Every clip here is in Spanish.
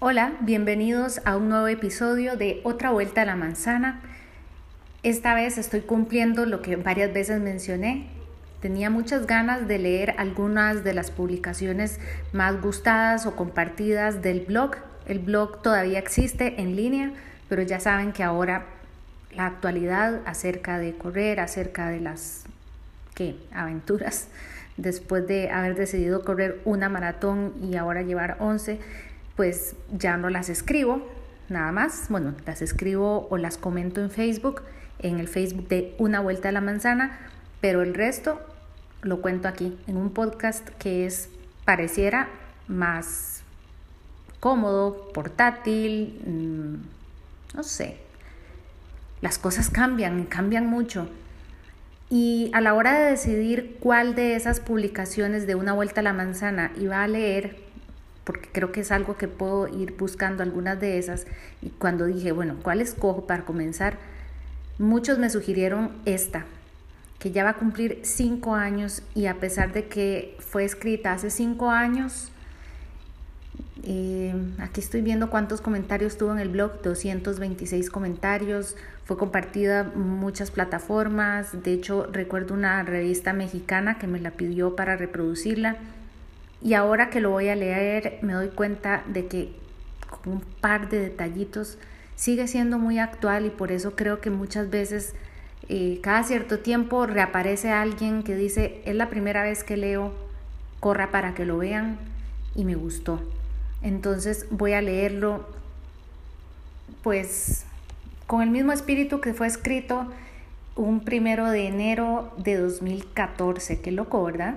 Hola, bienvenidos a un nuevo episodio de Otra Vuelta a la Manzana. Esta vez estoy cumpliendo lo que varias veces mencioné. Tenía muchas ganas de leer algunas de las publicaciones más gustadas o compartidas del blog. El blog todavía existe en línea, pero ya saben que ahora la actualidad acerca de correr, acerca de las ¿qué? aventuras después de haber decidido correr una maratón y ahora llevar 11 pues ya no las escribo, nada más. Bueno, las escribo o las comento en Facebook, en el Facebook de Una Vuelta a la Manzana, pero el resto lo cuento aquí, en un podcast que es, pareciera más cómodo, portátil, mm, no sé. Las cosas cambian, cambian mucho. Y a la hora de decidir cuál de esas publicaciones de Una Vuelta a la Manzana iba a leer, porque creo que es algo que puedo ir buscando algunas de esas. Y cuando dije, bueno, ¿cuál escojo para comenzar? Muchos me sugirieron esta, que ya va a cumplir cinco años y a pesar de que fue escrita hace cinco años, eh, aquí estoy viendo cuántos comentarios tuvo en el blog, 226 comentarios, fue compartida muchas plataformas, de hecho recuerdo una revista mexicana que me la pidió para reproducirla y ahora que lo voy a leer me doy cuenta de que con un par de detallitos sigue siendo muy actual y por eso creo que muchas veces eh, cada cierto tiempo reaparece alguien que dice es la primera vez que leo, corra para que lo vean y me gustó. Entonces voy a leerlo pues con el mismo espíritu que fue escrito un primero de enero de 2014. Qué loco, ¿verdad?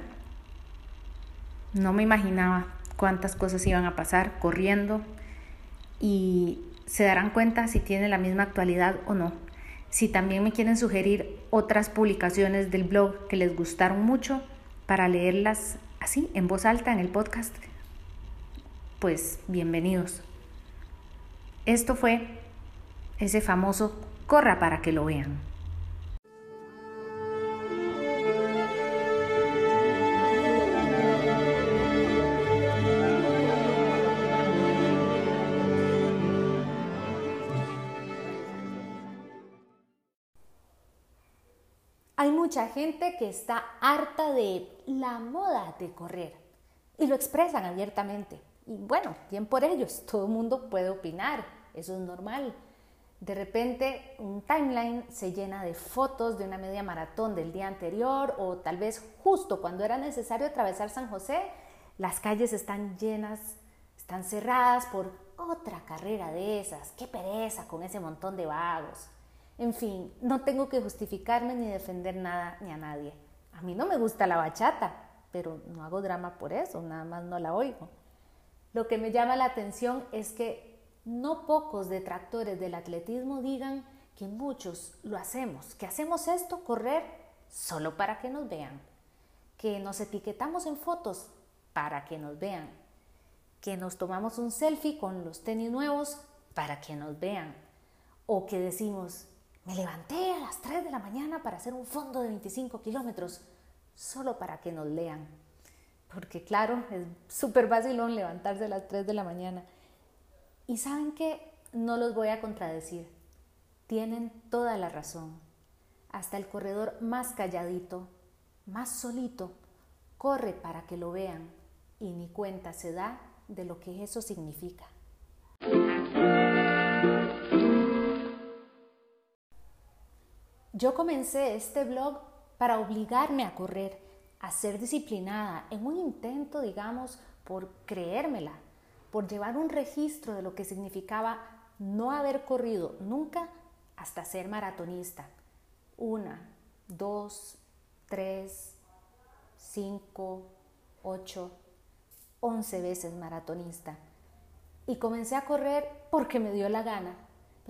No me imaginaba cuántas cosas iban a pasar corriendo y se darán cuenta si tiene la misma actualidad o no. Si también me quieren sugerir otras publicaciones del blog que les gustaron mucho para leerlas así en voz alta en el podcast, pues bienvenidos. Esto fue ese famoso corra para que lo vean. Hay mucha gente que está harta de la moda de correr y lo expresan abiertamente. Y bueno, bien por ellos, todo el mundo puede opinar, eso es normal. De repente un timeline se llena de fotos de una media maratón del día anterior o tal vez justo cuando era necesario atravesar San José, las calles están llenas, están cerradas por otra carrera de esas. Qué pereza con ese montón de vagos. En fin, no tengo que justificarme ni defender nada ni a nadie. A mí no me gusta la bachata, pero no hago drama por eso, nada más no la oigo. Lo que me llama la atención es que no pocos detractores del atletismo digan que muchos lo hacemos, que hacemos esto, correr, solo para que nos vean, que nos etiquetamos en fotos para que nos vean, que nos tomamos un selfie con los tenis nuevos para que nos vean, o que decimos, me levanté a las 3 de la mañana para hacer un fondo de 25 kilómetros, solo para que nos lean. Porque claro, es súper vacilón levantarse a las 3 de la mañana. Y saben que no los voy a contradecir. Tienen toda la razón. Hasta el corredor más calladito, más solito, corre para que lo vean y ni cuenta se da de lo que eso significa. Yo comencé este blog para obligarme a correr, a ser disciplinada, en un intento, digamos, por creérmela, por llevar un registro de lo que significaba no haber corrido nunca hasta ser maratonista. Una, dos, tres, cinco, ocho, once veces maratonista. Y comencé a correr porque me dio la gana,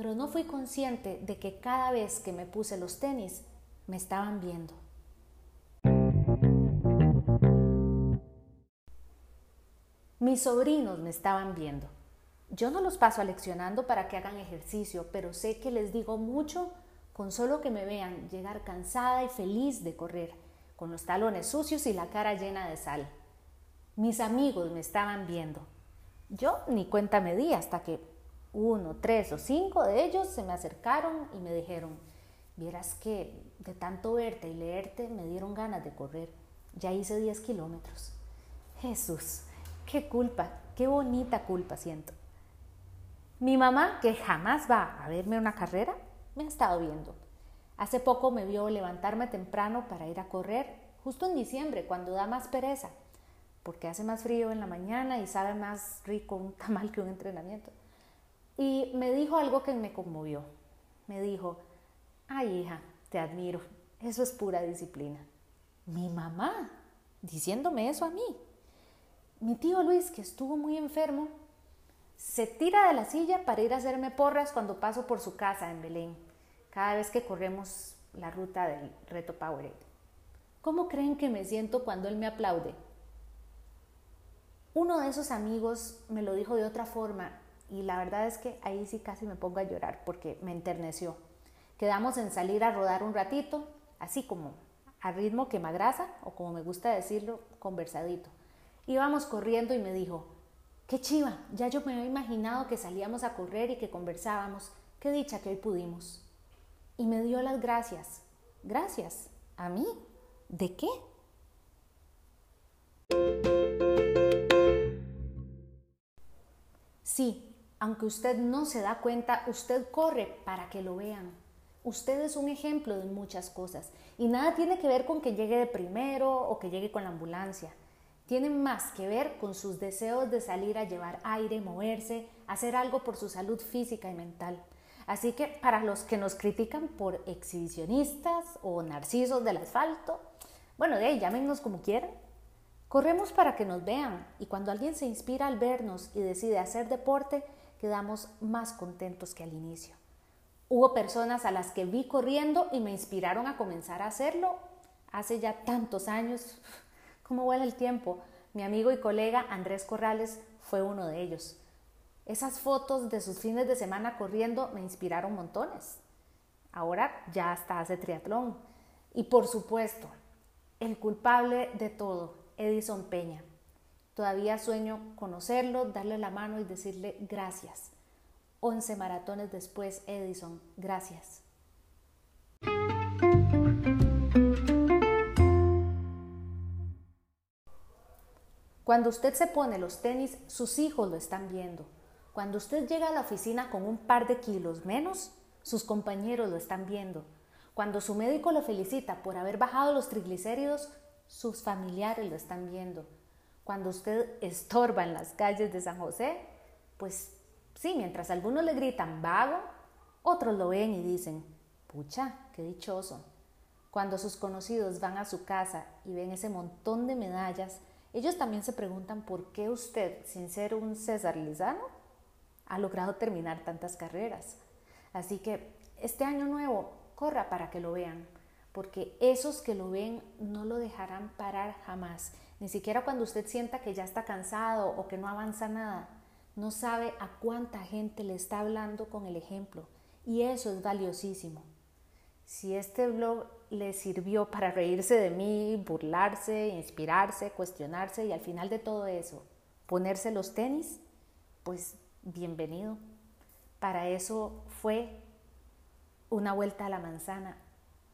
pero no fui consciente de que cada vez que me puse los tenis me estaban viendo. Mis sobrinos me estaban viendo. Yo no los paso aleccionando para que hagan ejercicio, pero sé que les digo mucho con solo que me vean llegar cansada y feliz de correr, con los talones sucios y la cara llena de sal. Mis amigos me estaban viendo Yo ni cuenta me di hasta que uno, tres o cinco de ellos se me acercaron y me dijeron, vieras que de tanto verte y leerte me dieron ganas de correr. Ya hice 10 kilómetros. Jesús, qué culpa, qué bonita culpa siento. Mi mamá, que jamás va a verme una carrera, me ha estado viendo. Hace poco me vio levantarme temprano para ir a correr, justo en diciembre, cuando da más pereza, porque hace más frío en la mañana y sabe más rico un tamal que un entrenamiento. Y me dijo algo que me conmovió. Me dijo, ay hija, te admiro, eso es pura disciplina. Mi mamá, diciéndome eso a mí. Mi tío Luis, que estuvo muy enfermo, se tira de la silla para ir a hacerme porras cuando paso por su casa en Belén, cada vez que corremos la ruta del reto Powerade. ¿Cómo creen que me siento cuando él me aplaude? Uno de esos amigos me lo dijo de otra forma y la verdad es que ahí sí casi me pongo a llorar porque me enterneció. Quedamos en salir a rodar un ratito, así como a ritmo quemagrasa o como me gusta decirlo, conversadito. Íbamos corriendo y me dijo, qué chiva, ya yo me había imaginado que salíamos a correr y que conversábamos, qué dicha que hoy pudimos. Y me dio las gracias. Gracias. ¿A mí? ¿De qué? Sí, aunque usted no se da cuenta, usted corre para que lo vean. Usted es un ejemplo de muchas cosas y nada tiene que ver con que llegue de primero o que llegue con la ambulancia. Tiene más que ver con sus deseos de salir a llevar aire, moverse, hacer algo por su salud física y mental. Así que para los que nos critican por exhibicionistas o narcisos del asfalto, bueno, de ahí llámenos como quieran. Corremos para que nos vean y cuando alguien se inspira al vernos y decide hacer deporte, quedamos más contentos que al inicio. Hubo personas a las que vi corriendo y me inspiraron a comenzar a hacerlo hace ya tantos años. ¿Cómo vuela el tiempo? Mi amigo y colega Andrés Corrales fue uno de ellos. Esas fotos de sus fines de semana corriendo me inspiraron montones. Ahora ya hasta hace triatlón. Y por supuesto, el culpable de todo, Edison Peña. Todavía sueño conocerlo, darle la mano y decirle gracias. 11 maratones después, Edison, gracias. Cuando usted se pone los tenis, sus hijos lo están viendo. Cuando usted llega a la oficina con un par de kilos menos, sus compañeros lo están viendo. Cuando su médico lo felicita por haber bajado los triglicéridos, sus familiares lo están viendo. Cuando usted estorba en las calles de San José, pues sí, mientras algunos le gritan vago, otros lo ven y dicen, pucha, qué dichoso. Cuando sus conocidos van a su casa y ven ese montón de medallas, ellos también se preguntan por qué usted, sin ser un César Lizano, ha logrado terminar tantas carreras. Así que este año nuevo, corra para que lo vean, porque esos que lo ven no lo dejarán parar jamás ni siquiera cuando usted sienta que ya está cansado o que no avanza nada. No sabe a cuánta gente le está hablando con el ejemplo. Y eso es valiosísimo. Si este blog le sirvió para reírse de mí, burlarse, inspirarse, cuestionarse y al final de todo eso, ponerse los tenis, pues bienvenido. Para eso fue una vuelta a la manzana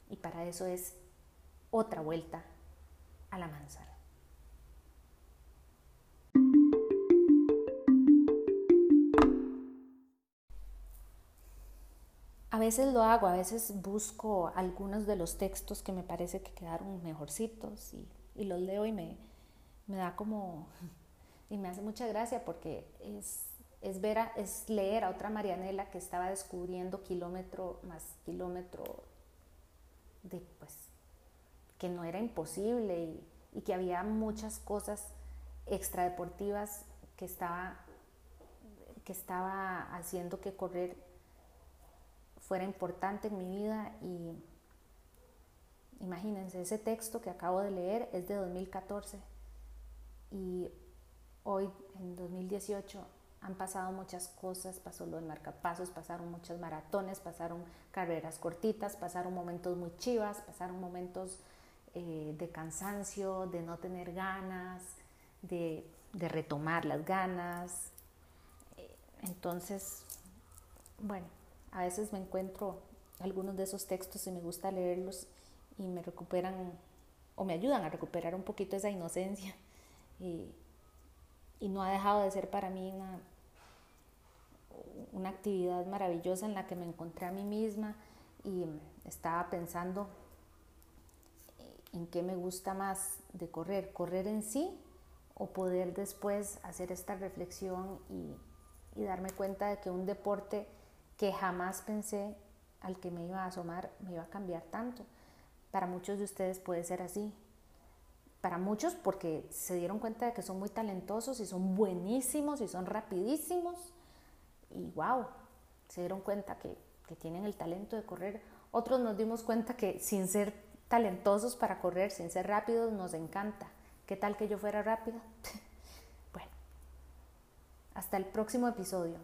y para eso es otra vuelta a la manzana. A veces lo hago, a veces busco algunos de los textos que me parece que quedaron mejorcitos y, los leo y me, da como, y me hace mucha gracia porque es, es, ver es leer a otra Marianela que estaba descubriendo kilómetro más kilómetro de pues que no era imposible y, que había muchas cosas extradeportivas que estaba, que estaba haciendo que correr fuera importante en mi vida y imagínense, ese texto que acabo de leer es de 2014 y hoy en 2018 han pasado muchas cosas, pasó lo del marcapasos, pasaron muchas maratones, pasaron carreras cortitas, pasaron momentos muy chivas, pasaron momentos eh, de cansancio, de no tener ganas, de, de retomar las ganas, Entonces, bueno, a veces me encuentro algunos de esos textos y me gusta leerlos y me recuperan o me ayudan a recuperar un poquito esa inocencia. Y, y no ha dejado de ser para mí una, una actividad maravillosa en la que me encontré a mí misma y estaba pensando en qué me gusta más de correr, correr en sí o poder después hacer esta reflexión y, y darme cuenta de que un deporte que jamás pensé al que me iba a asomar me iba a cambiar tanto. Para muchos de ustedes puede ser así. Para muchos porque se dieron cuenta de que son muy talentosos y son buenísimos y son rapidísimos. Y wow, se dieron cuenta que, que tienen el talento de correr. Otros nos dimos cuenta que sin ser talentosos para correr, sin ser rápidos, nos encanta. ¿Qué tal que yo fuera rápida? bueno, hasta el próximo episodio.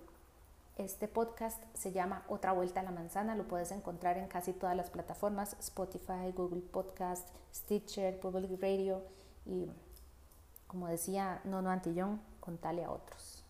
Este podcast se llama Otra Vuelta a la Manzana, lo puedes encontrar en casi todas las plataformas, Spotify, Google Podcast, Stitcher, Public Radio y como decía Nono Antillón, contale a otros.